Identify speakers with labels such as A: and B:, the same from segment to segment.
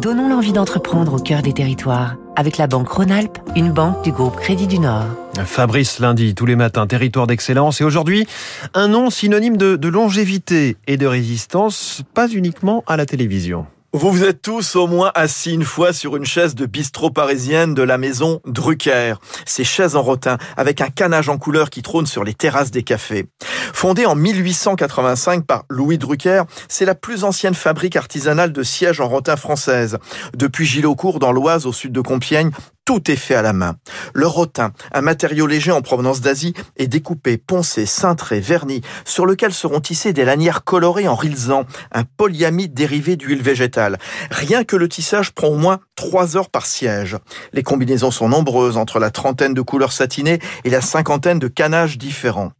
A: Donnons l'envie d'entreprendre au cœur des territoires avec la Banque Rhône-Alpes, une banque du groupe Crédit du Nord.
B: Fabrice lundi, tous les matins, territoire d'excellence. Et aujourd'hui, un nom synonyme de, longévité et de résistance, pas uniquement à la télévision.
C: Vous vous êtes tous au moins assis une fois sur une chaise de bistrot parisienne de la maison Drucker. Ces chaises en rotin avec un canage en couleur qui trône sur les terrasses des cafés. Fondée en 1885 par Louis Drucker, c'est la plus ancienne fabrique artisanale de sièges en rotin française. Depuis Gilaucourt dans l'Oise au sud de Compiègne, tout est fait à la main. Le rotin, un matériau léger en provenance d'Asie, est découpé, poncé, cintré, verni, sur lequel seront tissées des lanières colorées en rilzan, un polyamide dérivé d'huile végétale. Rien que le tissage prend au moins trois heures par siège. Les combinaisons sont nombreuses, entre la trentaine de couleurs satinées et la cinquantaine de canages différents.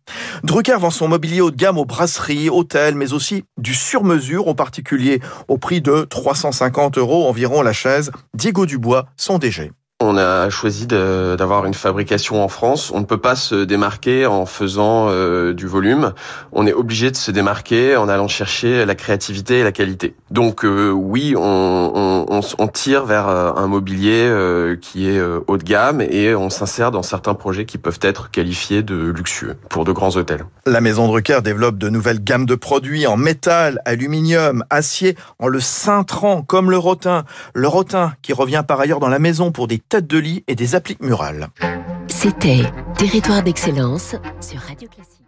C: Drucker vend son mobilier haut de gamme aux brasseries, hôtels, mais aussi du sur-mesure aux particuliers, au prix de 350 euros environ la chaise. Diego Dubois, son DG.
D: On a choisi d'avoir une fabrication en France. On ne peut pas se démarquer en faisant euh, du volume. On est obligé de se démarquer en allant chercher la créativité et la qualité. Donc euh, oui, on, tire vers euh, un mobilier qui est haut de gamme et on s'insère dans certains projets qui peuvent être qualifiés de luxueux pour de grands hôtels.
C: La maison Drucker développe de nouvelles gammes de produits en métal, aluminium, acier, en le cintrant comme le rotin. Le rotin qui revient par ailleurs dans la maison pour des têtes de lit et des appliques murales.
A: C'était Territoire d'excellence sur Radio Classique.